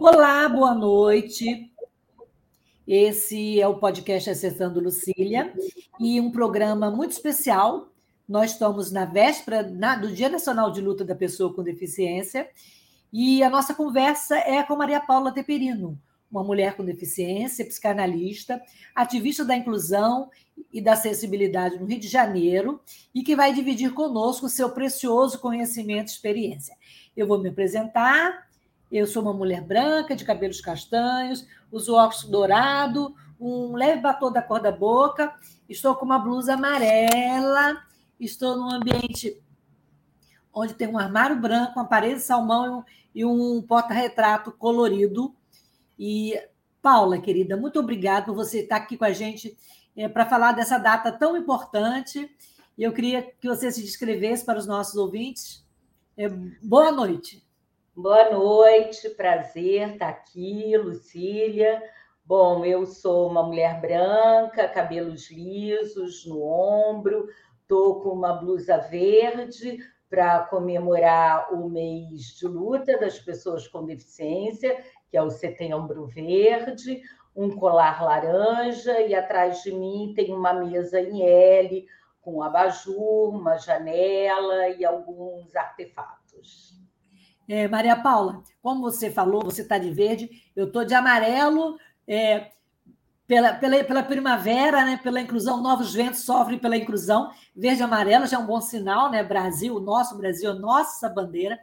Olá, boa noite. Esse é o podcast Acessando Lucília e um programa muito especial. Nós estamos na véspera na, do Dia Nacional de Luta da Pessoa com Deficiência e a nossa conversa é com Maria Paula Teperino, uma mulher com deficiência, psicanalista, ativista da inclusão e da acessibilidade no Rio de Janeiro e que vai dividir conosco seu precioso conhecimento e experiência. Eu vou me apresentar, eu sou uma mulher branca, de cabelos castanhos, uso óculos dourado, um leve batom da cor da boca, estou com uma blusa amarela, estou num ambiente onde tem um armário branco, uma parede salmão e um porta-retrato colorido. E, Paula, querida, muito obrigada por você estar aqui com a gente é, para falar dessa data tão importante. Eu queria que você se descrevesse para os nossos ouvintes. É, boa noite. Boa noite, prazer estar aqui, Lucília. Bom, eu sou uma mulher branca, cabelos lisos no ombro, estou com uma blusa verde para comemorar o mês de luta das pessoas com deficiência, que é o Setembro Verde, um colar laranja e atrás de mim tem uma mesa em L com abajur, uma janela e alguns artefatos. É, Maria Paula, como você falou, você está de verde, eu estou de amarelo, é, pela, pela, pela primavera, né, pela inclusão, Novos Ventos sofrem pela inclusão, verde e amarelo já é um bom sinal, né? Brasil, nosso Brasil, nossa bandeira.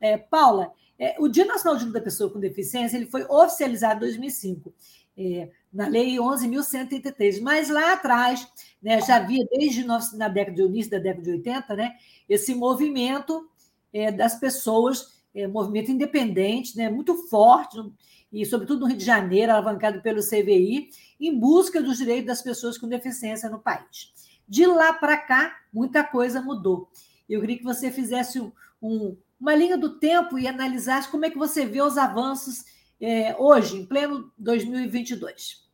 É, Paula, é, o Dia Nacional de Luta da Pessoa com Deficiência ele foi oficializado em 2005, é, na Lei 11.133, mas lá atrás né, já havia, desde na década de início da década de 80, né, esse movimento é, das pessoas é, movimento independente, né, muito forte, e sobretudo no Rio de Janeiro, alavancado pelo CVI, em busca dos direitos das pessoas com deficiência no país. De lá para cá, muita coisa mudou. Eu queria que você fizesse um, uma linha do tempo e analisasse como é que você vê os avanços é, hoje, em pleno 2022.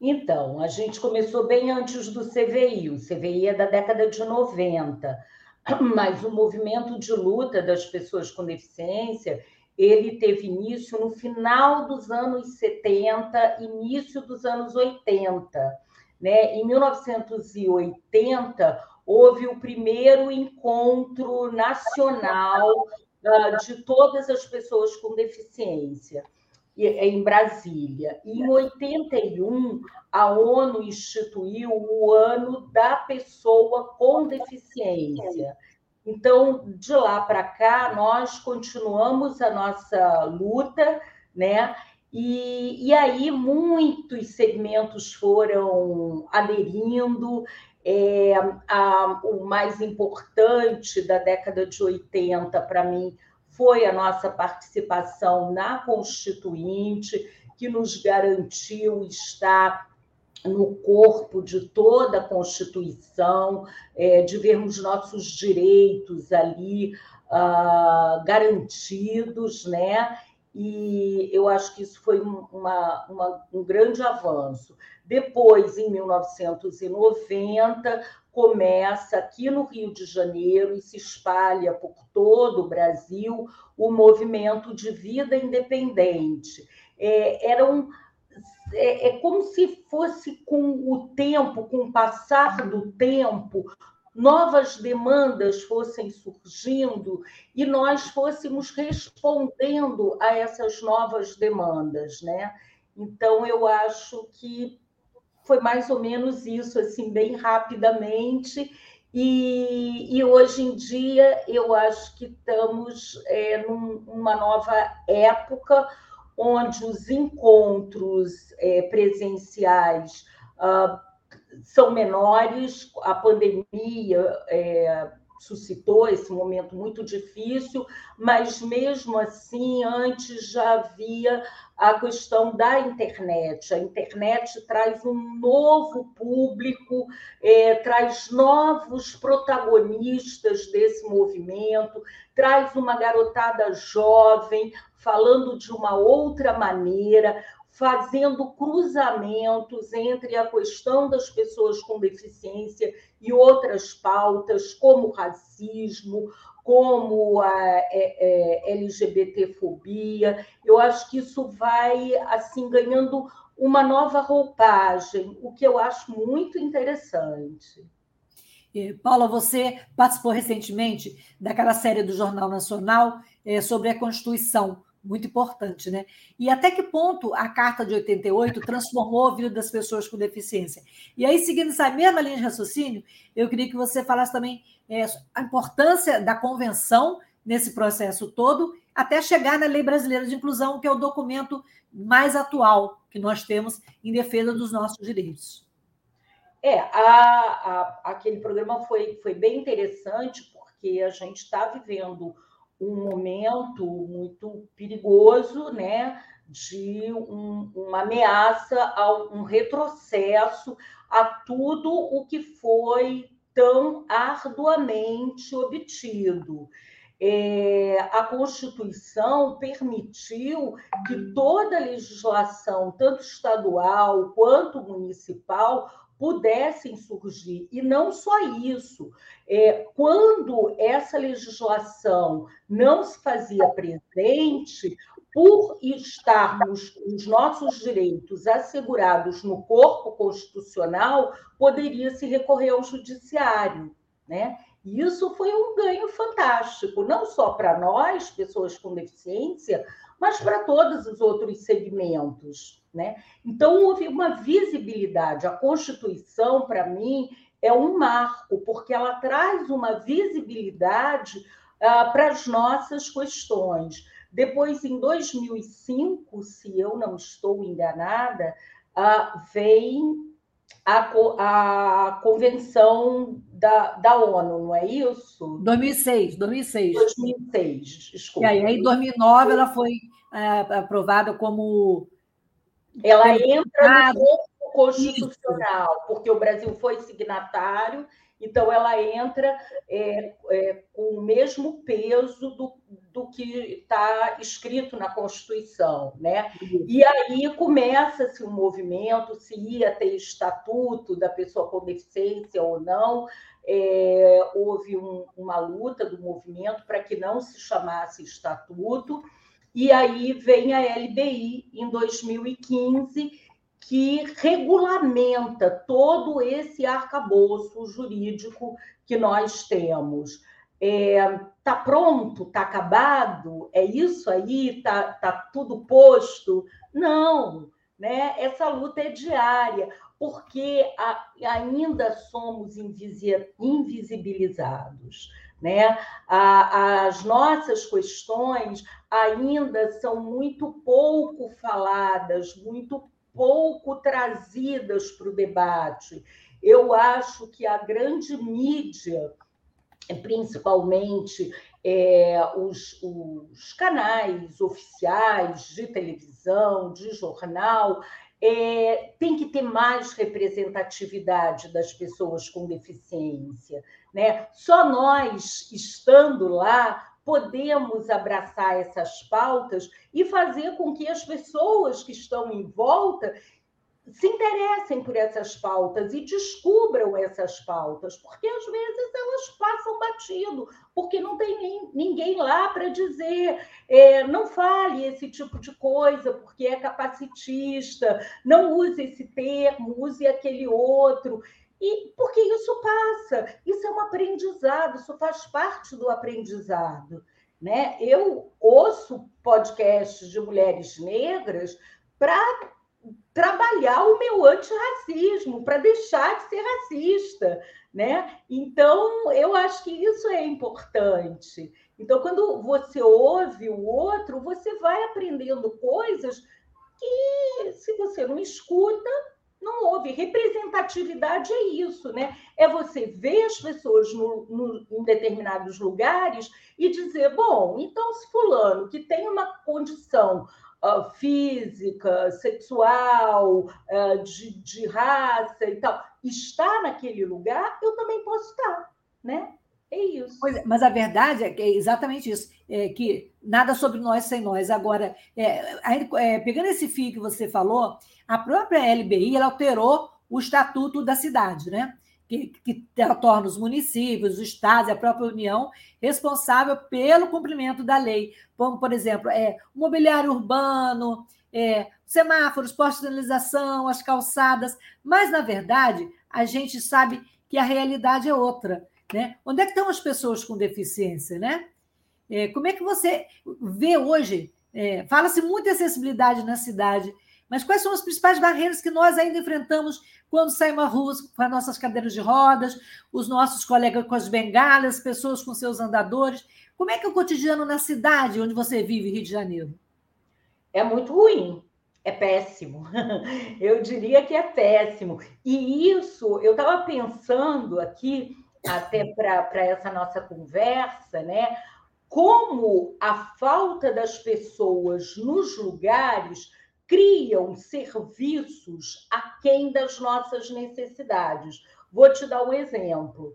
Então, a gente começou bem antes do CVI. O CVI é da década de 90 mas o movimento de luta das pessoas com deficiência ele teve início no final dos anos 70, início dos anos 80. Né? Em 1980, houve o primeiro encontro nacional uh, de todas as pessoas com deficiência em Brasília. E em 81, a ONU instituiu o ano da pessoa com deficiência. Então, de lá para cá, nós continuamos a nossa luta, né? E, e aí muitos segmentos foram aderindo. É, a, o mais importante da década de 80 para mim foi a nossa participação na Constituinte, que nos garantiu estar no corpo de toda a Constituição, é, de vermos nossos direitos ali uh, garantidos, né? E eu acho que isso foi uma, uma, um grande avanço. Depois, em 1990, começa aqui no Rio de Janeiro e se espalha por todo o Brasil o movimento de vida independente. É, era um, é, é como se fosse com o tempo, com o passar do tempo, novas demandas fossem surgindo e nós fôssemos respondendo a essas novas demandas, né? Então eu acho que foi mais ou menos isso, assim, bem rapidamente. E, e hoje em dia eu acho que estamos é, numa nova época onde os encontros é, presenciais uh, são menores, a pandemia é, suscitou esse momento muito difícil, mas mesmo assim, antes já havia a questão da internet. A internet traz um novo público, é, traz novos protagonistas desse movimento, traz uma garotada jovem falando de uma outra maneira, fazendo cruzamentos entre a questão das pessoas com deficiência e outras pautas, como racismo, como a é, é, LGBTfobia. Eu acho que isso vai assim ganhando uma nova roupagem, o que eu acho muito interessante. Paula, você participou recentemente daquela série do Jornal Nacional é, sobre a Constituição muito importante, né? E até que ponto a Carta de 88 transformou a vida das pessoas com deficiência? E aí, seguindo essa mesma linha de raciocínio, eu queria que você falasse também é, a importância da convenção nesse processo todo, até chegar na Lei Brasileira de Inclusão, que é o documento mais atual que nós temos em defesa dos nossos direitos. É, a, a, aquele programa foi, foi bem interessante, porque a gente está vivendo um momento muito perigoso, né, de um, uma ameaça a um retrocesso a tudo o que foi tão arduamente obtido. É, a Constituição permitiu que toda a legislação, tanto estadual quanto municipal, pudessem surgir. E não só isso, é, quando essa legislação não se fazia presente, por estarmos os nossos direitos assegurados no corpo constitucional, poderia se recorrer ao judiciário, né? E isso foi um ganho fantástico, não só para nós, pessoas com deficiência, mas para todos os outros segmentos. Né? Então, houve uma visibilidade. A Constituição, para mim, é um marco, porque ela traz uma visibilidade uh, para as nossas questões. Depois, em 2005, se eu não estou enganada, uh, vem a, a convenção da, da ONU, não é isso? 2006, 2006. 2006, desculpa. E aí, em 2009, ela foi é, aprovada como ela entra no corpo constitucional, Isso. porque o Brasil foi signatário, então ela entra é, é, com o mesmo peso do, do que está escrito na Constituição. Né? E aí começa-se um movimento, se ia ter estatuto da pessoa com deficiência ou não. É, houve um, uma luta do movimento para que não se chamasse estatuto, e aí vem a LBI em 2015, que regulamenta todo esse arcabouço jurídico que nós temos. Está é, tá pronto? Está acabado? É isso aí? Está tá tudo posto? Não, né? essa luta é diária, porque a, ainda somos invisibilizados. Né? as nossas questões ainda são muito pouco faladas, muito pouco trazidas para o debate. Eu acho que a grande mídia, principalmente é, os, os, canais oficiais de televisão, de jornal, é, tem que ter mais representatividade das pessoas com deficiência. Né? Só nós, estando lá, podemos abraçar essas pautas e fazer com que as pessoas que estão em volta se interessem por essas pautas e descubram essas pautas, porque às vezes elas passam batido, porque não tem nem, ninguém lá para dizer, é, não fale esse tipo de coisa, porque é capacitista, não use esse termo, use aquele outro. E porque isso passa, isso é um aprendizado, isso faz parte do aprendizado. Né? Eu ouço podcasts de mulheres negras para trabalhar o meu antirracismo, para deixar de ser racista. Né? Então, eu acho que isso é importante. Então, quando você ouve o outro, você vai aprendendo coisas que, se você não escuta, Não houve. Representatividade é isso, né? É você ver as pessoas no, no, em determinados lugares e dizer: bom, então, se Fulano, que tem uma condição uh, física, sexual, uh, de, de raça e tal, está naquele lugar, eu também posso estar, né? É isso. É, mas a verdade é, é exatamente isso, é que nada sobre nós sem nós. Agora, é, é, pegando esse fio que você falou, a própria LBI ela alterou o estatuto da cidade, né? Que, que torna os municípios, os estados a própria União responsável pelo cumprimento da lei. Como, por exemplo, é, mobiliário urbano, é, semáforos, postos de sinalização, as calçadas. Mas, na verdade, a gente sabe que a realidade é outra. Né? Onde é que estão as pessoas com deficiência? Né? É, como é que você vê hoje? É, Fala-se muito de acessibilidade na cidade, mas quais são as principais barreiras que nós ainda enfrentamos quando saímos à rua com as nossas cadeiras de rodas, os nossos colegas com as bengalas, pessoas com seus andadores? Como é que é o cotidiano na cidade onde você vive, Rio de Janeiro? É muito ruim, é péssimo. Eu diria que é péssimo. E isso, eu estava pensando aqui até para essa nossa conversa, né? Como a falta das pessoas nos lugares criam serviços aquém das nossas necessidades. Vou te dar um exemplo.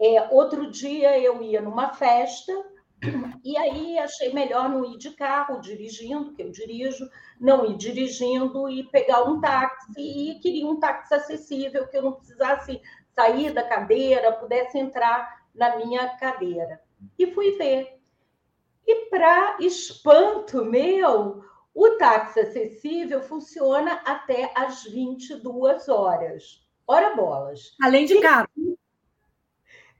É, outro dia eu ia numa festa e aí achei melhor não ir de carro dirigindo, que eu dirijo, não ir dirigindo e pegar um táxi e queria um táxi acessível que eu não precisasse sair da cadeira, pudesse entrar na minha cadeira. E fui ver. E, para espanto meu, o táxi acessível funciona até às 22 horas. Ora bolas. Além de caro.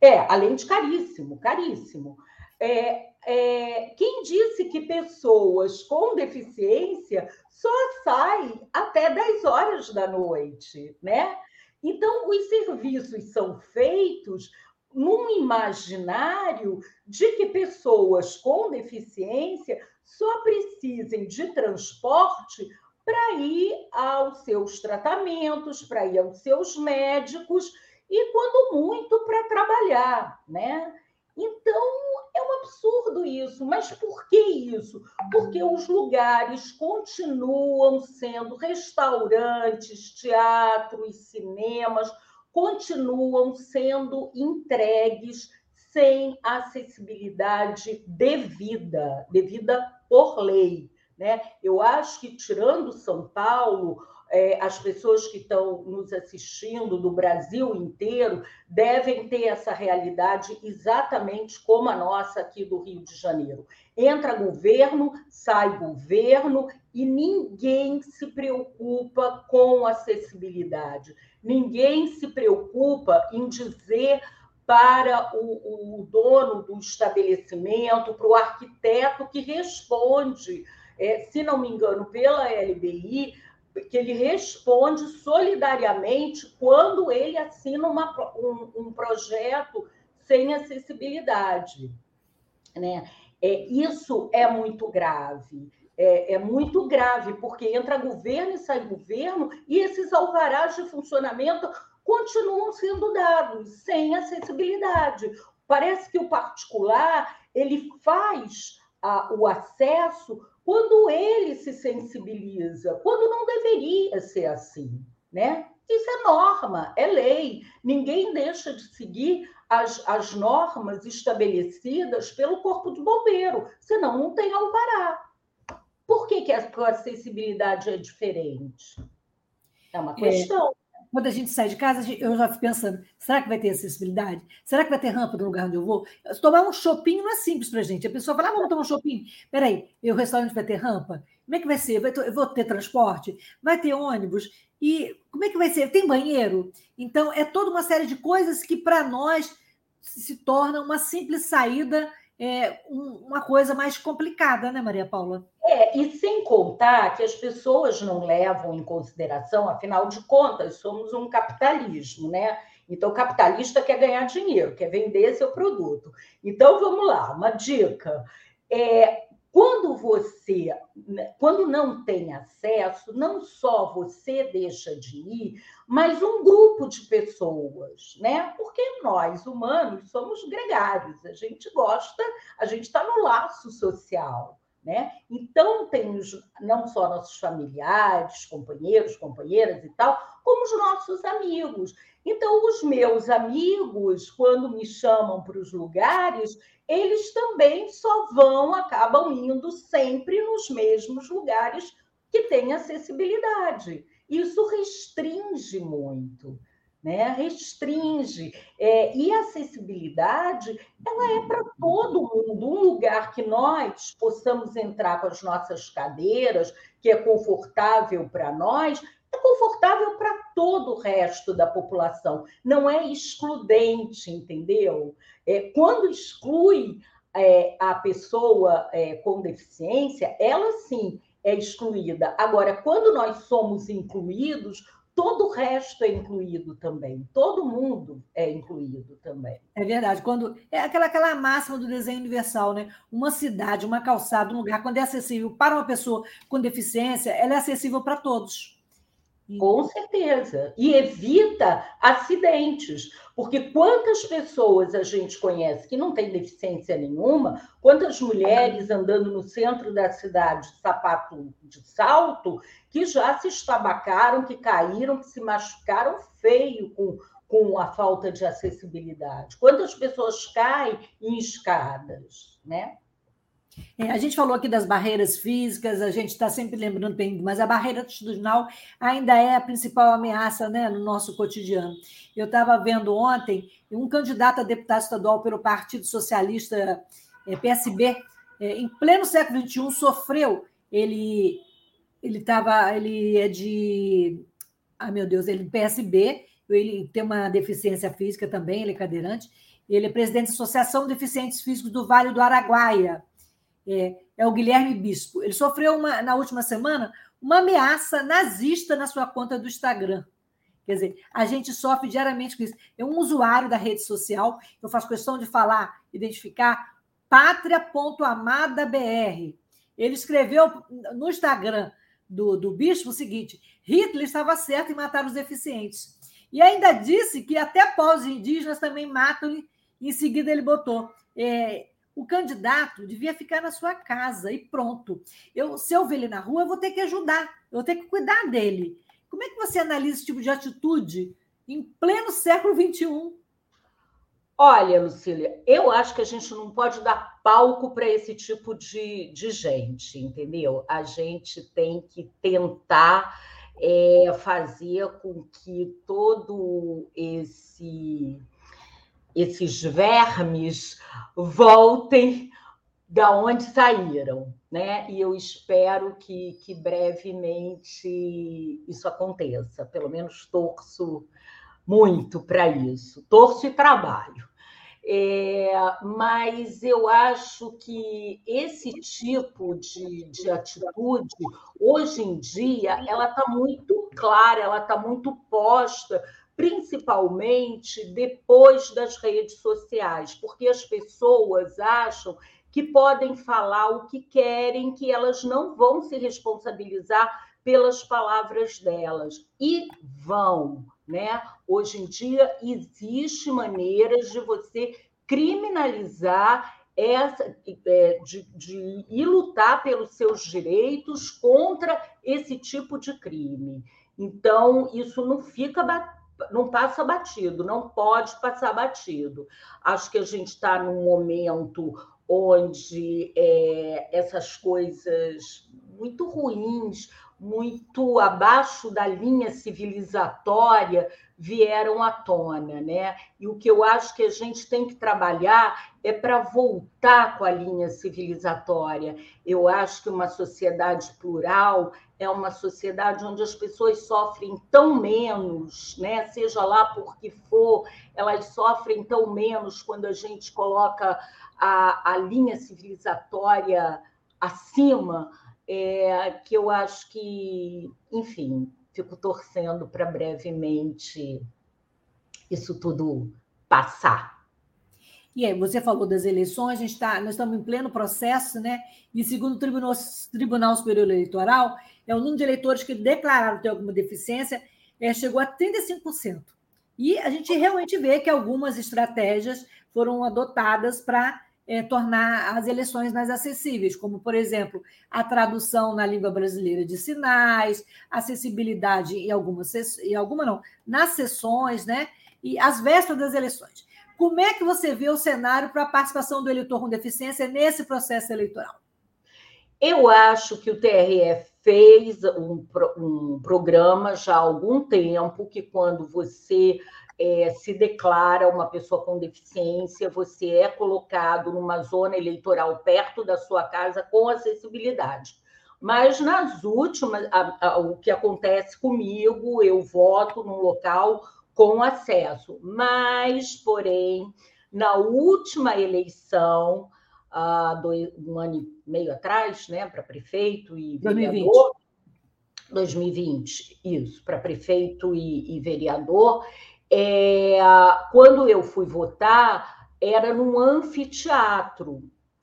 É, além de caríssimo, caríssimo. É, é, quem disse que pessoas com deficiência só saem até 10 horas da noite, né? Então, os serviços são feitos num imaginário de que pessoas com deficiência só precisem de transporte para ir aos seus tratamentos, para ir aos seus médicos e, quando muito, para trabalhar, né? Então, é um absurdo isso. Mas por que isso? Porque os lugares continuam sendo restaurantes, teatros, cinemas, continuam sendo entregues sem acessibilidade devida, devida por lei. Né? Eu acho que, tirando São Paulo, é, as pessoas que estão nos assistindo do Brasil inteiro devem ter essa realidade exatamente como a nossa aqui do Rio de Janeiro. Entra governo, sai governo e ninguém se preocupa com acessibilidade. Ninguém se preocupa em dizer para o, o dono do estabelecimento, para o arquiteto que responde, é, se não me engano, pela LBI, que ele responde solidariamente quando ele assina uma, um, um projeto sem acessibilidade. Né? É, isso é muito grave. É, é, muito grave, porque entra governo e sai governo, e esses alvarás de funcionamento continuam sendo dados sem acessibilidade. Parece que o particular ele faz a, o acesso quando ele se sensibiliza, quando não deveria ser assim, né? Isso é norma, é lei. Ninguém deixa de seguir as, as normas estabelecidas pelo Corpo de Bombeiro, senão não tem alvará. Por que, que a acessibilidade é diferente? É uma é. questão. É quando a gente sai de casa, eu já fico pensando: será que vai ter acessibilidade? Será que vai ter rampa no lugar onde eu vou? Tomar um shopping não é simples para a gente. A pessoa fala: ah, vamos tomar um shopping. Peraí, o restaurante vai ter rampa? Como é que vai ser? Vai ter, eu vou ter transporte? Vai ter ônibus? E como é que vai ser? Tem banheiro? Então, é toda uma série de coisas que, para nós, se torna uma simples saída é, um, uma coisa mais complicada, né, Maria Paula? É, e sem contar que as pessoas não levam em consideração, afinal de contas, somos um capitalismo, né? Então, o capitalista quer ganhar dinheiro, quer vender seu produto. Então, vamos lá, uma dica. É, Quando você, né, quando não tem acesso, não só você deixa de ir, mas um grupo de pessoas, né? Porque nós, humanos, somos gregários, a gente gosta, a gente está no laço social. Né? Então, tem não só nossos familiares, companheiros, companheiras e tal, como os nossos amigos. Então, os meus amigos, quando me chamam para os lugares, eles também só vão, acabam indo sempre nos mesmos lugares que têm acessibilidade. Isso restringe muito né? restringe. É, e a acessibilidade ela é para todo mundo. Um lugar que nós possamos entrar com as nossas cadeiras, que é confortável para nós, é confortável para todo o resto da população. Não é excludente, entendeu? É, quando exclui é, a pessoa é, com deficiência, ela sim é excluída. Agora, quando nós somos incluídos, todo o resto é incluído também, todo mundo é incluído também. É verdade. Quando é aquela aquela máxima do desenho universal, né? Uma cidade, uma calçada, um lugar quando é acessível para uma pessoa com deficiência, ela é acessível para todos. Com certeza. E evita acidentes. Porque quantas pessoas a gente conhece que não tem deficiência nenhuma, quantas mulheres andando no centro da cidade de sapato de salto, que já se estabacaram, que caíram, que se machucaram feio com, com a falta de acessibilidade. Quantas pessoas caem em escadas, né? É, a gente falou aqui das barreiras físicas, a gente está sempre lembrando mas a barreira atitudinal ainda é a principal ameaça né, no nosso cotidiano. Eu estava vendo ontem um candidato a deputado estadual pelo Partido Socialista é, PSB, é, em pleno século XXI, sofreu. Ele ele estava, ele é de, ah meu Deus, ele é PSB, ele tem uma deficiência física também, ele é cadeirante. Ele é presidente da Associação de Deficientes Físicos do Vale do Araguaia é, é o Guilherme Bispo. Ele sofreu uma, na última semana uma ameaça nazista na sua conta do Instagram. Quer dizer, a gente sofre diariamente com isso. É um usuário da rede social, eu faço questão de falar, identificar, pátria.amadabr. Ele escreveu no Instagram do, do bispo o seguinte: Hitler estava certo em matar os deficientes. E ainda disse que até povos indígenas também matam. E em seguida ele botou: é, o candidato devia ficar na sua casa e pronto. Eu, se eu ver ele na rua, eu vou ter que ajudar, eu vou ter que cuidar dele. Como é que você analisa esse tipo de atitude em pleno século XXI? Olha, Lucília, eu acho que a gente não pode dar palco para esse tipo de, de gente, entendeu? A gente tem que tentar é, fazer com que todo esse esses vermes voltem da onde saíram, né? E eu espero que, que brevemente isso aconteça. Pelo menos torço muito para isso, torço e trabalho. É, mas eu acho que esse tipo de, de atitude, hoje em dia, ela está muito clara, ela está muito posta principalmente depois das redes sociais, porque as pessoas acham que podem falar o que querem, que elas não vão se responsabilizar pelas palavras delas. E vão, né? Hoje em dia existe maneiras de você criminalizar essa é, de, de ir lutar pelos seus direitos contra esse tipo de crime. Então, isso não fica não passa batido, não pode passar batido. Acho que a gente está num momento onde é, essas coisas muito ruins, muito abaixo da linha civilizatória, vieram à tona, né? E o que eu acho que a gente tem que trabalhar é para voltar com a linha civilizatória. Eu acho que uma sociedade plural é uma sociedade onde as pessoas sofrem tão menos, né? Seja lá por que for, elas sofrem tão menos quando a gente coloca a, a linha civilizatória acima, é, que eu acho que, enfim, fico torcendo para brevemente isso tudo passar. E aí, você falou das eleições, a gente tá, nós estamos em pleno processo, né? E segundo o Tribunal, Tribunal Superior Eleitoral, é o número de eleitores que declararam ter alguma deficiência é, chegou a 35%. E a gente realmente vê que algumas estratégias foram adotadas para é, tornar as eleições mais acessíveis, como, por exemplo, a tradução na língua brasileira de sinais, acessibilidade em algumas, em alguma não, nas sessões, né? E as vésperas das eleições. Como é que você vê o cenário para a participação do eleitor com deficiência nesse processo eleitoral? Eu acho que o TRE fez um, um programa já há algum tempo que quando você é, se declara uma pessoa com deficiência, você é colocado numa zona eleitoral perto da sua casa com acessibilidade. Mas nas últimas, a, a, o que acontece comigo, eu voto num local com acesso. Mas, porém, na última eleição, há dois, um ano e meio atrás, né, para prefeito e 2020. 2020, isso, para prefeito e, e vereador. É, quando eu fui votar, era num anfiteatro,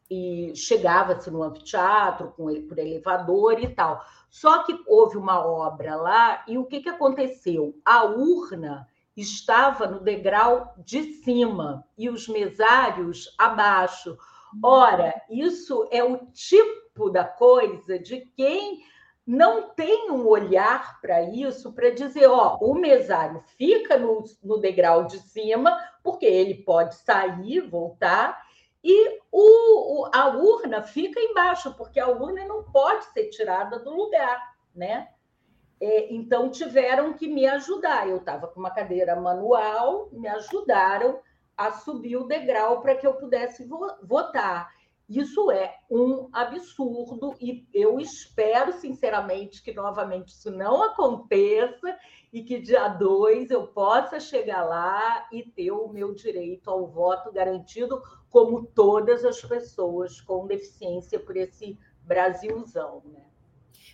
e chegava-se no anfiteatro com ele por elevador e tal. Só que houve uma obra lá, e o que, que aconteceu? A urna estava no degrau de cima e os mesários abaixo. Ora, isso é o tipo da coisa de quem não tem um olhar para isso, para dizer, ó, o mesário fica no, no degrau de cima, porque ele pode sair, voltar, e o, o, a urna fica embaixo, porque a urna não pode ser tirada do lugar, né? É, então tiveram que me ajudar. Eu estava com uma cadeira manual, me ajudaram a subir o degrau para que eu pudesse votar. Isso é um absurdo e eu espero, sinceramente, que novamente isso não aconteça e que dia 2 eu possa chegar lá e ter o meu direito ao voto garantido, como todas as pessoas com deficiência por esse Brasilzão. Né?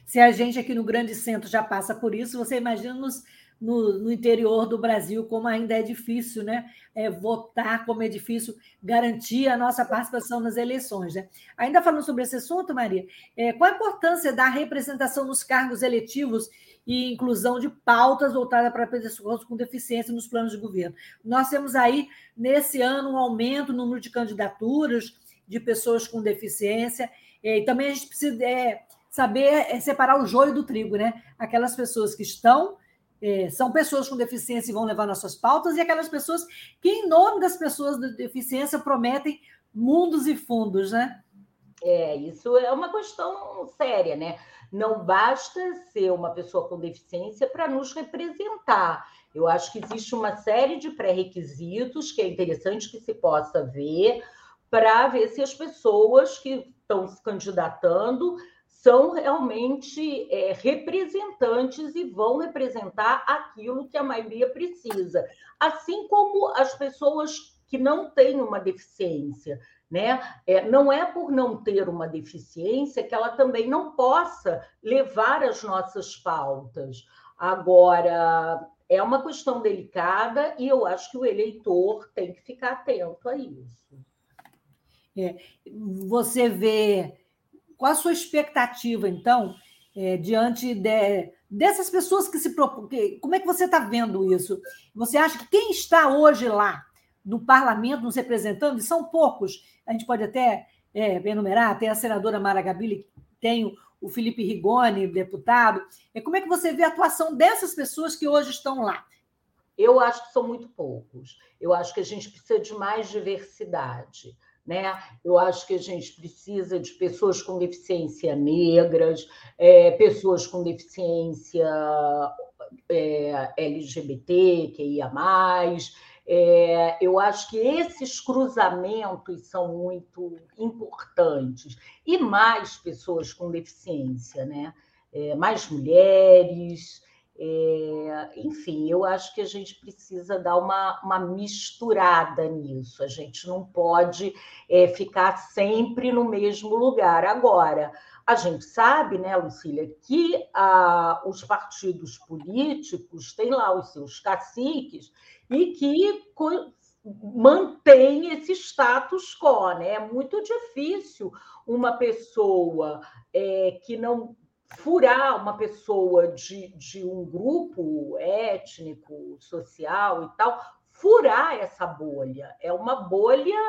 Se a gente aqui no Grande Centro já passa por isso, você imagina nos, no, no, interior do Brasil, como ainda é difícil né? É, votar, como é difícil garantir a nossa participação nas eleições. Né? Ainda falando sobre esse assunto, Maria, é, qual a importância da representação nos cargos eletivos e inclusão de pautas voltadas para pessoas com deficiência nos planos de governo? Nós temos aí, nesse ano, um aumento no número de candidaturas de pessoas com deficiência, é, e também a gente precisa é, saber é, separar o joio do trigo, né? Aquelas pessoas que estão é, são pessoas com deficiência e vão levar nossas pautas, e aquelas pessoas que, em nome das pessoas de deficiência, prometem mundos e fundos, né? É, isso é uma questão séria, né? Não basta ser uma pessoa com deficiência para nos representar. Eu acho que existe uma série de pré-requisitos que é interessante que se possa ver para ver se as pessoas que estão se candidatando são realmente é, representantes e vão representar aquilo que a maioria precisa. Assim como as pessoas que não têm uma deficiência. Né? É, não é por não ter uma deficiência que ela também não possa levar as nossas pautas. Agora, é uma questão delicada e eu acho que o eleitor tem que ficar atento a isso. É, você vê qual a sua expectativa, então, é, diante de, dessas pessoas que se propõem? Como é que você está vendo isso? Você acha que quem está hoje lá no parlamento nos representando, e são poucos, a gente pode até é, enumerar, tem a senadora Mara Gabili, tem o Felipe Rigoni, deputado. É, como é que você vê a atuação dessas pessoas que hoje estão lá? Eu acho que são muito poucos. Eu acho que a gente precisa de mais diversidade. Né? Eu acho que a gente precisa de pessoas com deficiência negras, é, pessoas com deficiência é, LGBT, que ia mais. É, eu acho que esses cruzamentos são muito importantes. E mais pessoas com deficiência, né? É, mais mulheres, é, enfim, eu acho que a gente precisa dar uma, uma misturada nisso. A gente não pode é, ficar sempre no mesmo lugar. Agora, a gente sabe, né, Lucília, que ah, os partidos políticos têm lá os seus caciques e que mantém esse status quo, né? É muito difícil uma pessoa é, que não furar uma pessoa de, de um grupo étnico, social e tal, furar essa bolha. É uma bolha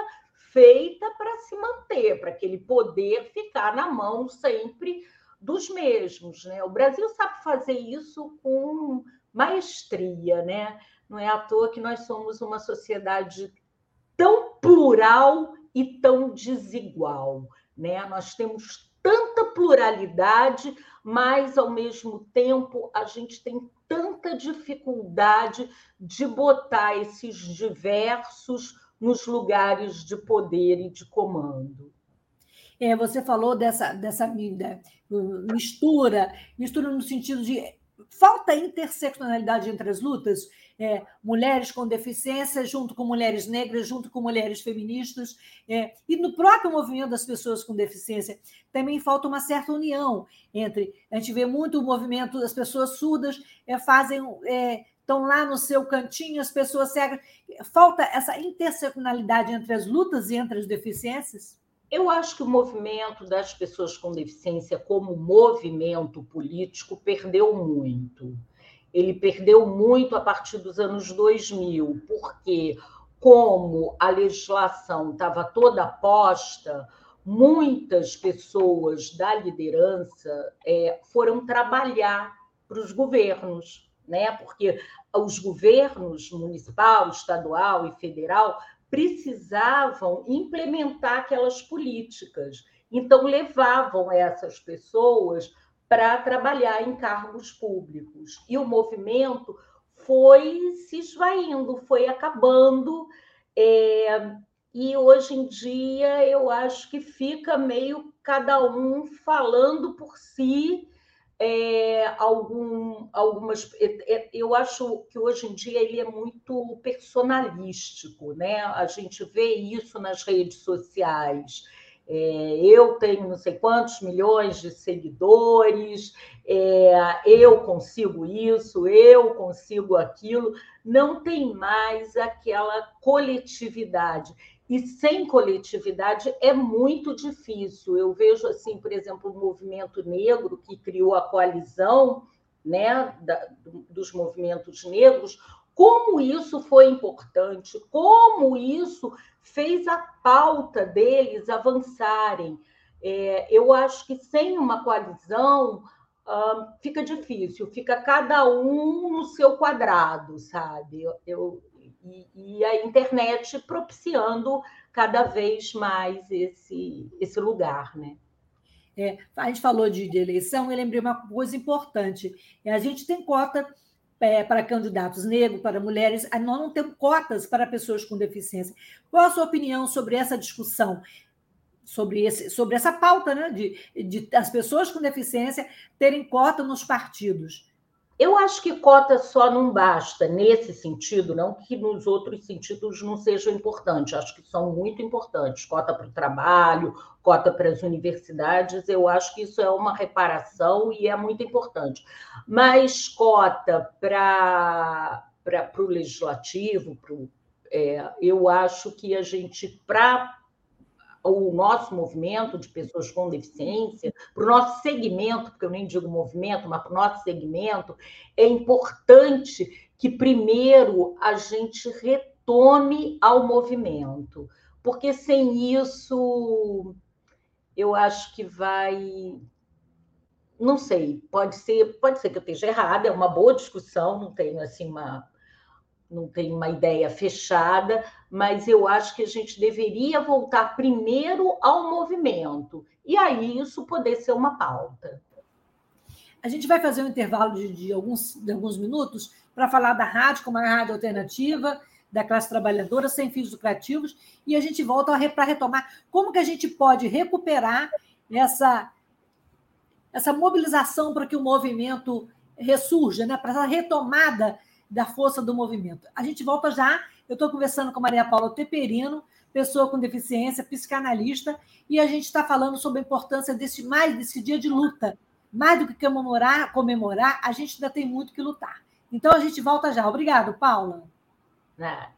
feita para se manter, para aquele poder ficar na mão sempre dos mesmos. Né? O Brasil sabe fazer isso com maestria, né? Não é à toa que nós somos uma sociedade tão plural e tão desigual. Né? Nós temos pluralidade, mas ao mesmo tempo a gente tem tanta dificuldade de botar esses diversos nos lugares de poder e de comando. É, você falou dessa, dessa mistura, mistura no sentido de falta interseccionalidade entre as lutas, é, mulheres com deficiência junto com mulheres negras, junto com mulheres feministas, é, e no próprio movimento das pessoas com deficiência também falta uma certa união entre. A gente vê muito o movimento das pessoas surdas é, fazem é, estão lá no seu cantinho, as pessoas cegas. Falta essa interseccionalidade entre as lutas e entre as deficiências? Eu acho que o movimento das pessoas com deficiência, como movimento político, perdeu muito. Ele perdeu muito a partir dos anos 2000, porque, como a legislação estava toda posta, muitas pessoas da liderança é, foram trabalhar para os governos, né? porque os governos municipal, estadual e federal precisavam implementar aquelas políticas. Então, levavam essas pessoas para trabalhar em cargos públicos. E o movimento foi se esvaindo, foi acabando. É, e hoje em dia eu acho que fica meio cada um falando por si é, algum, algumas. É, é, eu acho que hoje em dia ele é muito personalístico, né? A gente vê isso nas redes sociais. É, eu tenho não sei quantos milhões de seguidores, é, eu consigo isso, eu consigo aquilo. Não tem mais aquela coletividade. E sem coletividade é muito difícil. Eu vejo, assim, por exemplo, o movimento negro que criou a coalizão né, da, dos movimentos negros, como isso foi importante, como isso fez a pauta deles avançarem. É, eu acho que sem uma coalizão uh, fica difícil, fica cada um no seu quadrado, sabe? Eu, eu, e, e, a internet propiciando cada vez mais esse, esse lugar, né? É, a gente falou de, de eleição, eu lembrei uma coisa importante. É, a gente tem cota é, para candidatos negros, para mulheres, nós não temos cotas para pessoas com deficiência. Qual a sua opinião sobre essa discussão? Sobre, esse, sobre essa pauta né, de, de as pessoas com deficiência terem cota nos partidos. Eu acho que cota só não basta nesse sentido, não que nos outros sentidos não sejam importantes, acho que são muito importantes. Cota para o trabalho, cota para as universidades, eu acho que isso é uma reparação e é muito importante. Mas cota para, para, para o legislativo, para o, é, eu acho que a gente, para o nosso movimento de pessoas com deficiência, para o nosso segmento, porque eu nem digo movimento, mas para o nosso segmento, é importante que primeiro a gente retome ao movimento, porque sem isso eu acho que vai não sei, pode ser, pode ser que eu esteja errada, é uma boa discussão, não tenho assim uma não tenho uma ideia fechada, mas eu acho que a gente deveria voltar primeiro ao movimento, e aí isso poder ser uma pauta. A gente vai fazer um intervalo de, de alguns, de alguns minutos para falar da rádio como a rádio alternativa, da classe trabalhadora, sem fins lucrativos, e a gente volta para retomar como que a gente pode recuperar essa, essa mobilização para que o movimento ressurja, né? para essa retomada da força do movimento. A gente volta já. Eu estou conversando com Maria Paula Teperino, pessoa com deficiência, psicanalista, e a gente está falando sobre a importância desse mais desse dia de luta. Mais do que comemorar, comemorar, a gente ainda tem muito que lutar. Então a gente volta já. Obrigado, Paula. É.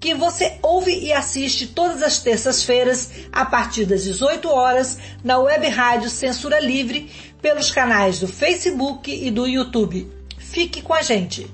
que você ouve e assiste todas as terças-feiras a partir das 18 horas na Web Rádio Censura Livre pelos canais do Facebook e do YouTube. Fique com a gente.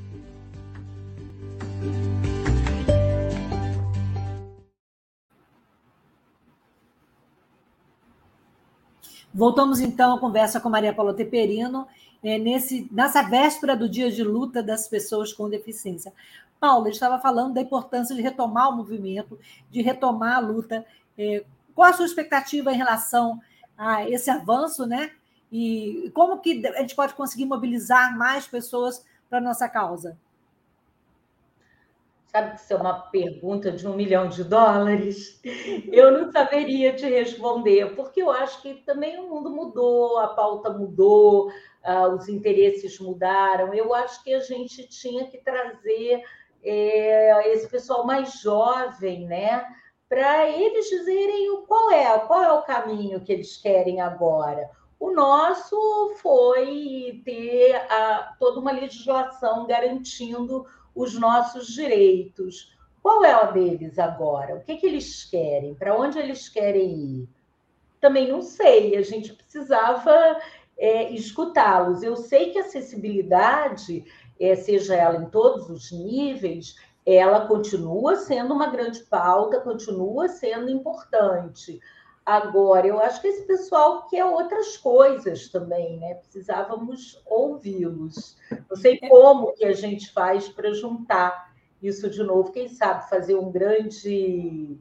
Voltamos então à conversa com Maria Paula Teperino, é, nesse, nessa véspera do dia de luta das pessoas com deficiência. Paula estava falando da importância de retomar o movimento, de retomar a luta. É, qual a sua expectativa em relação a esse avanço, né? E como que a gente pode conseguir mobilizar mais pessoas para a nossa causa? Sabe que isso é uma pergunta de um milhão de dólares? Eu não saberia te responder, porque eu acho que também o mundo mudou, a pauta mudou, uh, os interesses mudaram. Eu acho que a gente tinha que trazer é, esse pessoal mais jovem, né? Para eles dizerem qual é, qual é o caminho que eles querem agora. O nosso foi ter a, toda uma legislação garantindo os nossos direitos. Qual é o deles agora? O que, que eles querem? Para onde eles querem ir? Também não sei. A gente precisava é, escutá-los. Eu sei que acessibilidade é, seja ela em todos os níveis, ela continua sendo uma grande pauta, continua sendo importante. Agora, eu acho que esse pessoal quer outras coisas também, né? Precisávamos ouvi-los. Não sei como que a gente faz para juntar isso de novo. Quem sabe fazer um grande,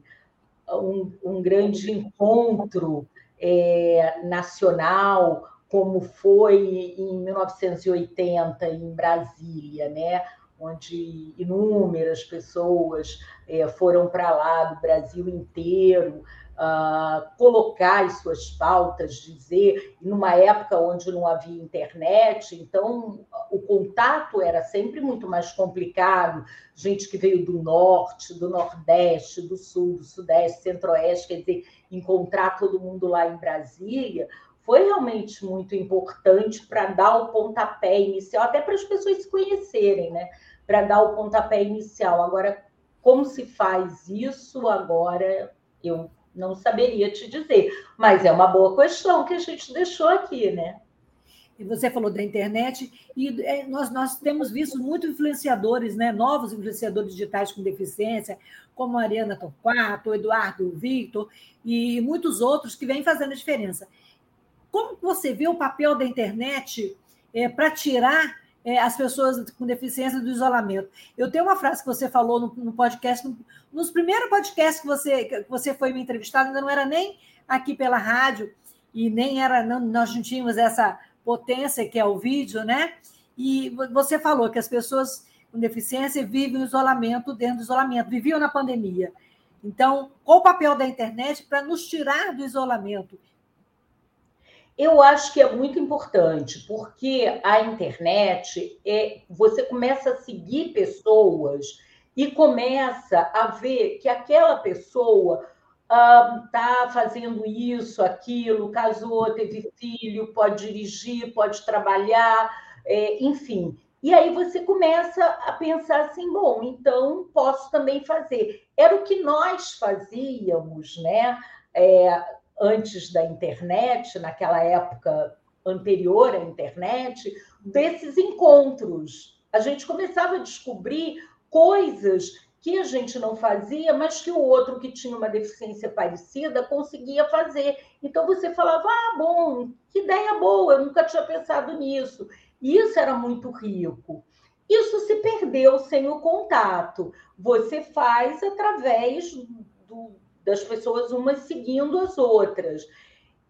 um, um grande encontro é, nacional como foi em 1980 em Brasília, né? onde inúmeras pessoas é, foram para lá do Brasil inteiro uh, colocar as suas pautas, dizer, numa época onde não havia internet, então o contato era sempre muito mais complicado. Gente que veio do norte, do nordeste, do sul, do sudeste, centro-oeste, quer dizer, encontrar todo mundo lá em Brasília foi realmente muito importante para dar o pontapé inicial, até para as pessoas se conhecerem, né? Para dar o pontapé inicial. Agora, como se faz isso agora, eu não saberia te dizer, mas é uma boa questão que a gente deixou aqui, né? E você falou da internet, e é, nós, nós temos visto muitos influenciadores, né, novos influenciadores digitais com deficiência, como a Ariana Torquato, o Eduardo Victor e muitos outros que vêm fazendo a diferença. Como você vê o papel da internet é, para tirar é, as pessoas com deficiência do isolamento? Eu tenho uma frase que você falou no, no podcast, no, nos primeiros podcasts que você, que você foi me entrevistar, ainda não era nem aqui pela rádio, e nem era, não, nós não tínhamos essa potência que é o vídeo, né? E você falou que as pessoas com deficiência vivem isolamento dentro do isolamento, viviam na pandemia. Então, qual o papel da internet para nos tirar do isolamento eu acho que é muito importante, porque a internet é você começa a seguir pessoas e começa a ver que aquela pessoa está um, fazendo isso, aquilo, casou, teve filho, pode dirigir, pode trabalhar, é, enfim. E aí você começa a pensar assim, bom, então posso também fazer. Era o que nós fazíamos, né? É, antes da internet, naquela época anterior à internet, desses encontros. A gente começava a descobrir coisas que a gente não fazia, mas que o outro que tinha uma deficiência parecida conseguia fazer. Então você falava: ah, bom, que ideia boa, eu nunca tinha pensado nisso. Isso era muito rico. Isso se perdeu sem o contato. Você faz através do, das pessoas umas seguindo as outras.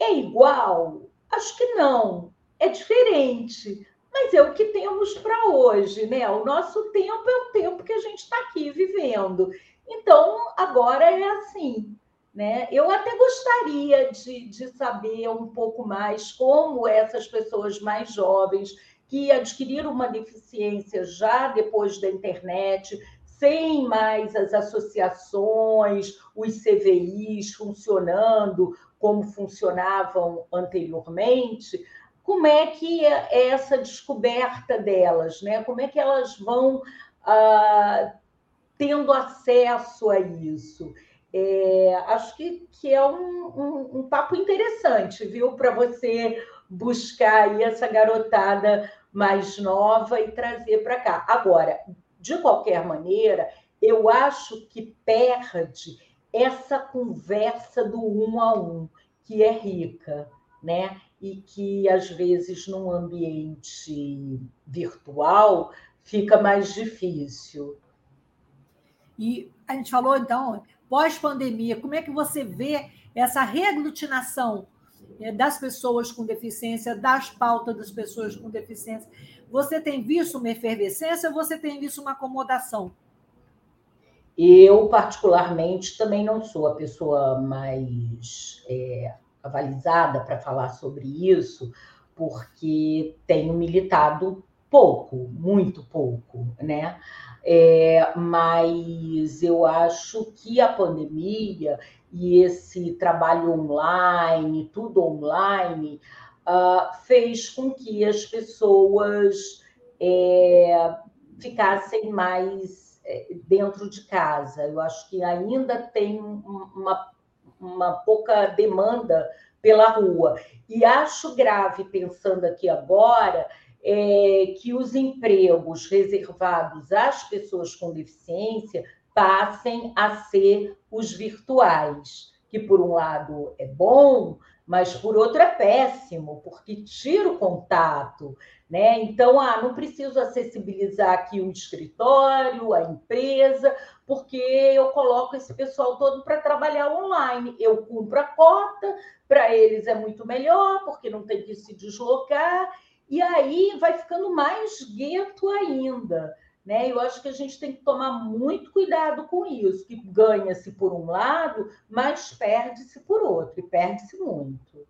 É igual? Acho que não. É diferente. Mas é o que temos para hoje, né? O nosso tempo é o tempo que a gente está aqui vivendo. Então, agora é assim. Né? Eu até gostaria de, de saber um pouco mais como essas pessoas mais jovens que adquiriram uma deficiência já depois da internet, sem mais as associações, os CVIs funcionando como funcionavam anteriormente, como é que é essa descoberta delas, né? Como é que elas vão ah, tendo acesso a isso? É, acho que, que é um, um, um papo interessante, viu, para você buscar aí essa garotada mais nova e trazer para cá. Agora, de qualquer maneira, eu acho que perde essa conversa do um a um, que é rica, né? E que às vezes num ambiente virtual fica mais difícil. E a gente falou então, pós-pandemia, como é que você vê essa reaglutinação eh, das pessoas com deficiência, das pautas das pessoas com deficiência? Você tem visto uma efervescência ou você tem visto uma acomodação? Eu, particularmente, também não sou a pessoa mais é, avalizada para falar sobre isso, porque tenho militado pouco, muito pouco, né? É, mas eu acho que a pandemia e esse trabalho online, tudo online, uh, fez com que as pessoas é, ficassem mais é, dentro de casa. Eu acho que ainda tem uma, uma pouca demanda pela rua. E acho grave, pensando aqui agora, é, que os empregos reservados às pessoas com deficiência passem a ser os virtuais, que por um lado é bom, mas por outro é péssimo, porque tira o contato, né? Então, ah, não preciso acessibilizar aqui o escritório, a empresa, porque eu coloco esse pessoal todo para trabalhar online. Eu cumpro a cota, para eles é muito melhor, porque não tem que se deslocar, e aí vai ficando mais gueto ainda. Né? Eu acho que a gente tem que tomar muito cuidado com isso, que ganha-se por um lado, mas perde-se por outro, e perde-se muito.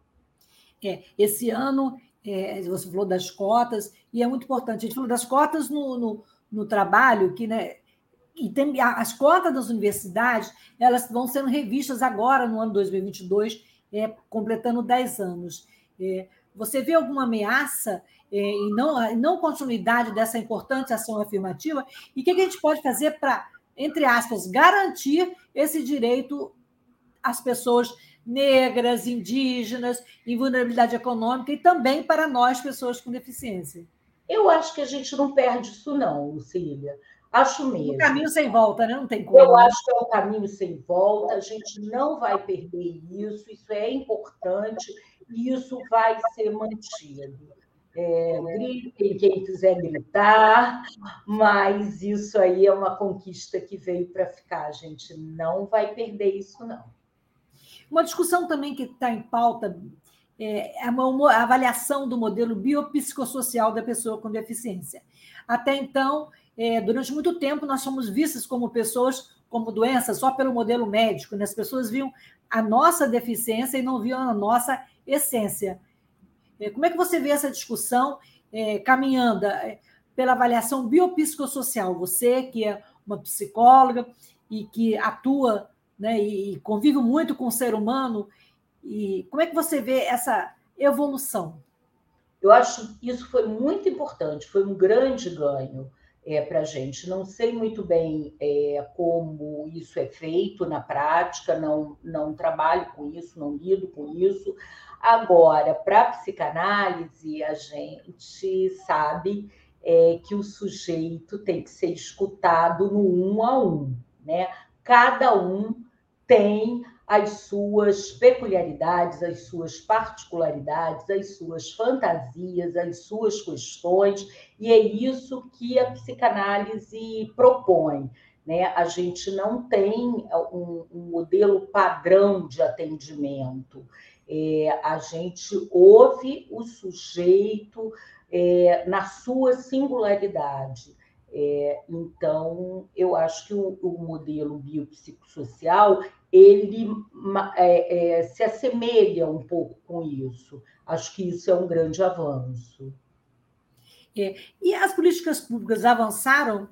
É, esse ano, é, você falou das cotas, e é muito importante, a gente falou das cotas no, no, no trabalho, que né, e tem, as cotas das universidades elas vão sendo revistas agora, no ano 2022, é, completando 10 anos. É, você vê alguma ameaça é, e não, não continuidade dessa importante ação afirmativa? E o que a gente pode fazer para, entre aspas, garantir esse direito às pessoas negras, indígenas, em vulnerabilidade econômica e também para nós, pessoas com deficiência? Eu acho que a gente não perde isso, não, Lucília. Acho mesmo. Um caminho sem volta, né? Não tem como. Eu né? acho que é um caminho sem volta, a gente não vai perder isso, isso é importante e isso vai ser mantido. É, gritem quem quiser gritar, mas isso aí é uma conquista que veio para ficar. A gente não vai perder isso, não. Uma discussão também que está em pauta é a avaliação do modelo biopsicossocial da pessoa com deficiência. Até então, é, durante muito tempo, nós fomos vistas como pessoas como doença só pelo modelo médico. Né? As pessoas viam a nossa deficiência e não viam a nossa essência. É, como é que você vê essa discussão é, caminhando é, pela avaliação biopsicossocial? Você, que é uma psicóloga e que atua né, e convive muito com o ser humano, e como é que você vê essa evolução? Eu acho isso foi muito importante, foi um grande ganho é, para a gente. Não sei muito bem é, como isso é feito na prática, não, não trabalho com isso, não lido com isso. Agora, para psicanálise, a gente sabe é, que o sujeito tem que ser escutado no um a um, né? Cada um tem as suas peculiaridades, as suas particularidades, as suas fantasias, as suas questões, e é isso que a psicanálise propõe. Né? A gente não tem um, um modelo padrão de atendimento. É, a gente ouve o sujeito é, na sua singularidade. É, então, eu acho que o, o modelo biopsicossocial ele é, é, se assemelha um pouco com isso. Acho que isso é um grande avanço. É. E as políticas públicas avançaram?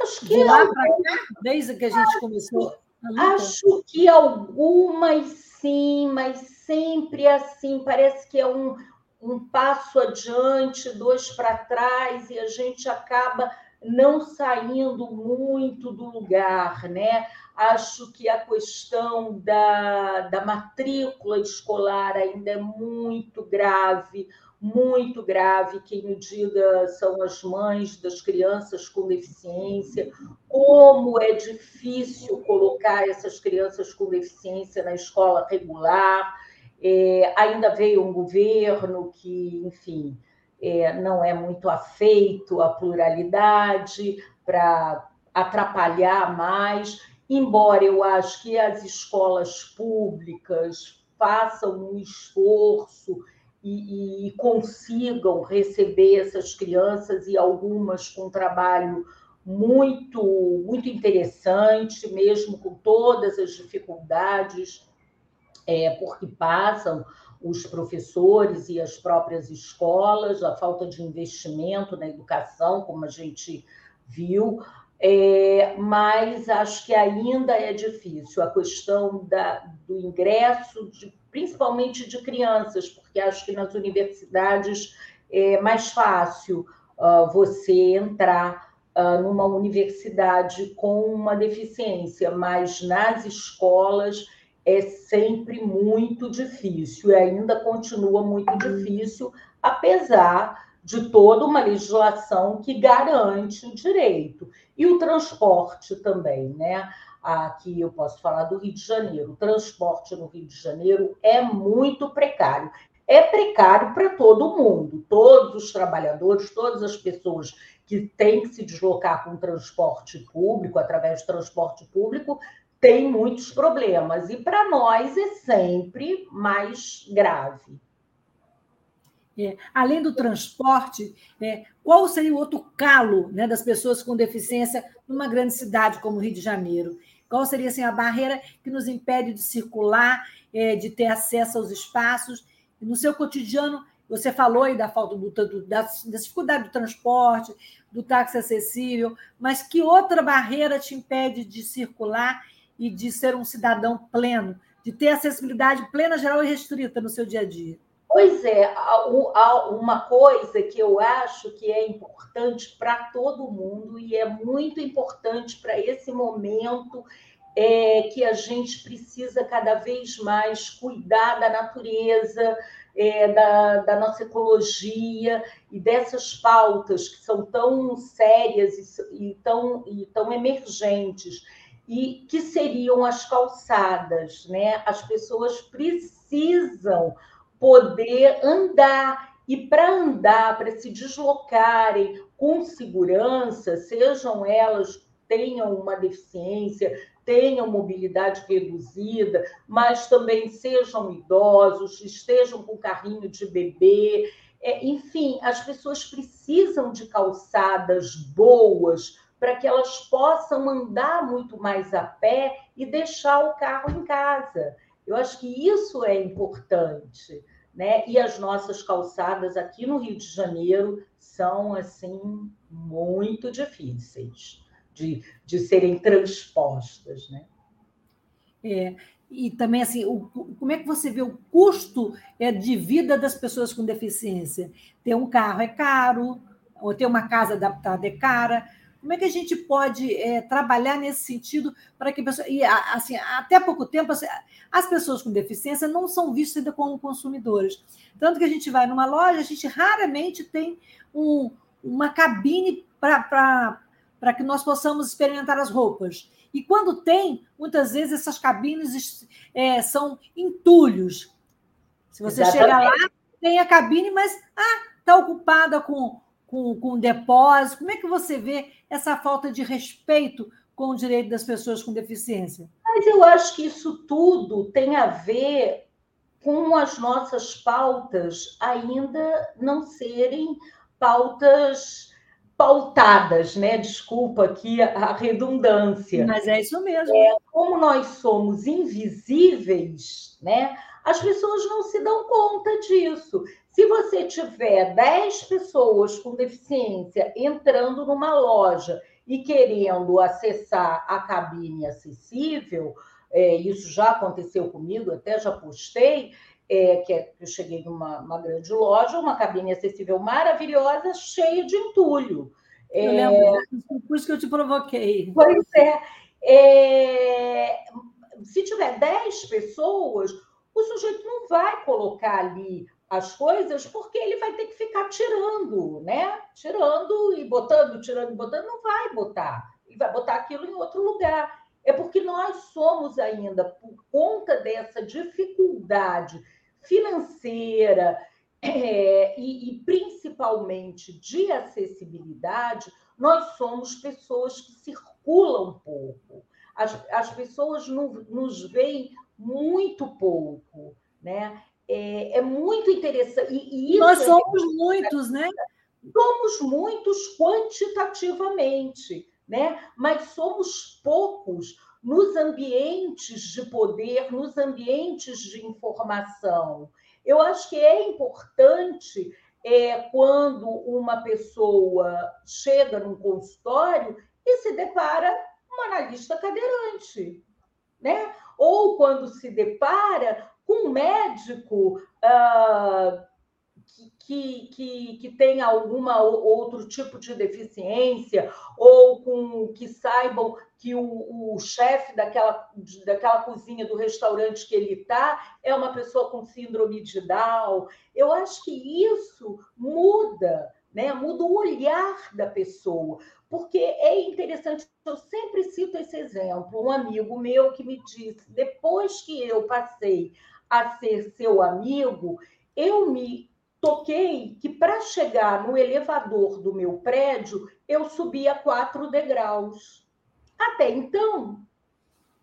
Acho que De lá para cá, desde que a gente começou. A acho que algumas sim, mas sempre assim, parece que é um, um passo adiante, dois para trás, e a gente acaba não saindo muito do lugar, né? Acho que a questão da, da matrícula escolar ainda é muito grave, muito grave. Quem o diga são as mães das crianças com deficiência. Como é difícil colocar essas crianças com deficiência na escola regular. É, ainda veio um governo que, enfim, é, não é muito afeito à pluralidade, para atrapalhar mais, embora eu acho que as escolas públicas façam um esforço e, e, consigam receber essas crianças e algumas com trabalho muito muito interessante, mesmo com todas as dificuldades é, porque passam, os professores e as próprias escolas, a falta de investimento na educação, como a gente viu, é, mas acho que ainda é difícil a questão da, do ingresso, de, principalmente de crianças, porque acho que nas universidades é mais fácil uh, você entrar uh, numa universidade com uma deficiência, mas nas escolas é sempre muito difícil e ainda continua muito difícil, apesar de toda uma legislação que garante o direito. E o transporte também, né? Aqui eu posso falar do Rio de Janeiro. O transporte no Rio de Janeiro é muito precário. É precário para todo mundo, todos os trabalhadores, todas as pessoas que têm que se deslocar com transporte público, através de transporte público, tem muitos problemas. E para nós é sempre mais grave. É, além do transporte, é, qual seria o outro calo né, das pessoas com deficiência numa grande cidade como Rio de Janeiro? Qual seria assim, a barreira que nos impede de circular, é, de ter acesso aos espaços? No seu cotidiano, você falou aí da falta do, do, da, da dificuldade do transporte, do táxi acessível, mas que outra barreira te impede de circular e de ser um cidadão pleno, de ter acessibilidade plena, geral e restrita no seu dia a dia? Pois é, uma coisa que eu acho que é importante para todo mundo e é muito importante para esse momento é que a gente precisa cada vez mais cuidar da natureza, é, da, da, nossa ecologia e dessas pautas que são tão sérias e, e, tão, e tão emergentes e que seriam as calçadas, né? As pessoas precisam poder andar e para andar, para se deslocarem com segurança, sejam elas tenham uma deficiência, tenham mobilidade reduzida, mas também sejam idosos, estejam com carrinho de bebê, é, enfim, as pessoas precisam de calçadas boas para que elas possam andar muito mais a pé e deixar o carro em casa. Eu acho que isso é importante, né? E as nossas calçadas aqui no Rio de Janeiro são assim muito difíceis de, de serem transpostas, né? É, e também assim, o, como é que você vê o custo é, de vida das pessoas com deficiência? Ter um carro é caro, ou ter uma casa adaptada é cara. Como é que a gente pode é, trabalhar nesse sentido para que pessoas. E, assim, até pouco tempo, assim, as pessoas com deficiência não são vistas ainda como consumidores. Tanto que a gente vai numa loja, a gente raramente tem um, uma cabine para que nós possamos experimentar as roupas. E quando tem, muitas vezes essas cabines é, são entulhos. Se você Exatamente. chega lá, tem a cabine, mas está ah, ocupada com, com, com depósito. Como é que você vê essa falta de respeito com o direito das pessoas com deficiência? Mas eu acho que isso tudo tem a ver com as nossas pautas ainda não serem pautas pautadas, né? Desculpa aqui a redundância. Mas é isso mesmo. É, como nós somos invisíveis, né? As pessoas não se dão conta disso. Se você tiver 10 pessoas com deficiência entrando numa loja e querendo acessar a cabine acessível, é, isso já aconteceu comigo, até já postei, é, que é, eu cheguei numa grande loja, uma cabine acessível maravilhosa, cheia de entulho. Eu é, lembro, por isso que eu te provoquei. Pois é, é. Se tiver 10 pessoas, o sujeito não vai colocar ali as coisas porque ele vai ter que ficar tirando, né? Tirando e botando, tirando e botando, não vai botar. Ele vai botar aquilo em outro lugar. É porque nós somos ainda, por conta dessa dificuldade financeira é, e, e principalmente de acessibilidade, nós somos pessoas que circulam pouco. As, as pessoas no, nos veem muito pouco, né? É, é muito interessante. E, e nós é somos é muitos, né? Somos muitos quantitativamente, né? Mas somos poucos nos ambientes de poder, nos ambientes de informação. Eu acho que é importante é, quando uma pessoa chega num consultório e se depara com um analista cadeirante, né? Ou quando se depara com um médico ah, que, que, que tenha alguma outro tipo de deficiência, ou com que saibam que o, o chefe daquela, daquela cozinha do restaurante que ele está é uma pessoa com síndrome de Down. Eu acho que isso muda, né? muda o olhar da pessoa. Porque é interessante, eu sempre cito esse exemplo. Um amigo meu que me disse: depois que eu passei a ser seu amigo, eu me toquei que para chegar no elevador do meu prédio, eu subia quatro degraus. Até então,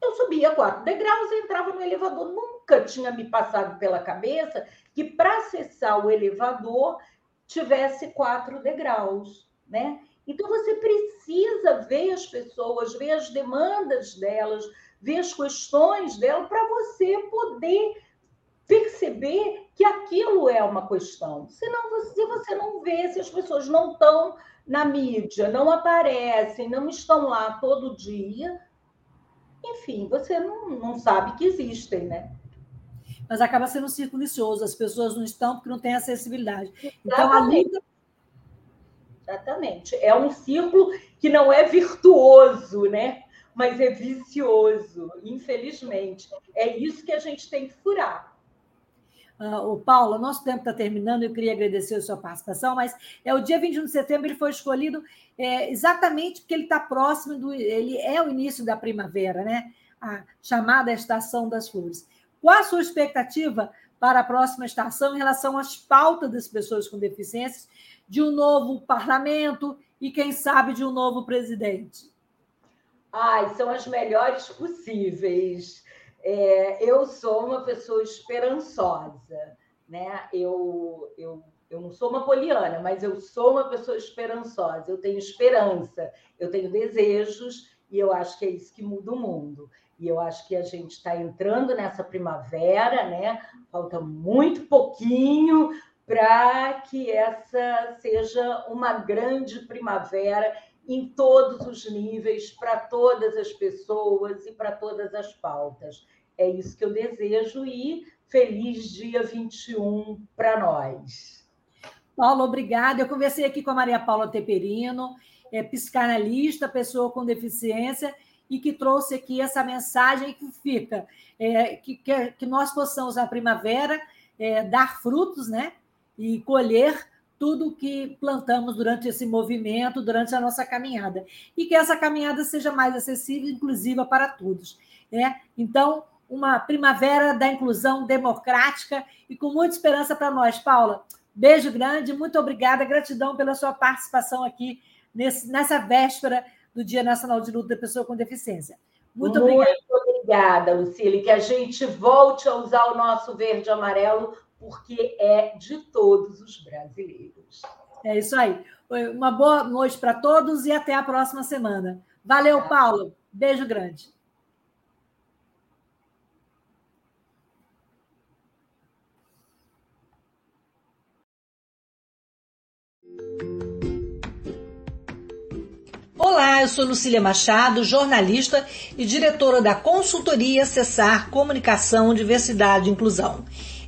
eu subia quatro degraus e entrava no elevador. Nunca tinha me passado pela cabeça que para acessar o elevador tivesse quatro degraus, né? Então você precisa ver as pessoas, ver as demandas delas, ver as questões delas para você poder perceber que aquilo é uma questão. Senão, se você não vê, se as pessoas não estão na mídia, não aparecem, não estão lá todo dia, enfim, você não, não sabe que existem, né? Mas acaba sendo um círculo vicioso, as pessoas não estão porque não têm acessibilidade. Então, a luta... Exatamente. É um círculo que não é virtuoso, né? Mas é vicioso, infelizmente. É isso que a gente tem que furar. O Paulo, nosso tempo está terminando, eu queria agradecer a sua participação, mas é o dia 21 de setembro, ele foi escolhido é, exatamente porque ele está próximo do. Ele é o início da primavera, né? A chamada estação das flores. Qual a sua expectativa para a próxima estação em relação às pautas das pessoas com deficiências, de um novo parlamento e, quem sabe, de um novo presidente? Ai, são as melhores possíveis. É, eu sou uma pessoa esperançosa, né? Eu, eu, eu não sou uma poliana, mas eu sou uma pessoa esperançosa. Eu tenho esperança, eu tenho desejos e eu acho que é isso que muda o mundo. E eu acho que a gente está entrando nessa primavera, né? Falta muito pouquinho para que essa seja uma grande primavera em todos os níveis, para todas as pessoas e para todas as pautas. é isso que eu desejo e feliz dia 21 para nós. Paulo, obrigada. Eu conversei aqui com a Maria Paula Teperino, é psicanalista, pessoa com deficiência, e que trouxe aqui essa mensagem que fica, é, que, que, que, nós possamos, na primavera, é, dar frutos, né? E colher tudo que plantamos durante esse movimento, durante a nossa caminhada. E que essa caminhada seja mais acessível e inclusiva para todos. Né? Então, uma primavera da inclusão democrática e com muita esperança para nós. Paula, beijo grande, muito obrigada, gratidão pela sua participação aqui nesse, nessa véspera do Dia Nacional de Luta da Pessoa com Deficiência. Muito, obrigada. Muito obrigada, Lucília, que a gente volte a usar o nosso verde e amarelo porque é de todos os brasileiros. É isso aí. Uma boa noite para todos e até a próxima semana. Valeu, Paulo. Beijo grande. Olá, eu sou Lucília Machado, jornalista e diretora da consultoria Cessar Comunicação, Diversidade e Inclusão.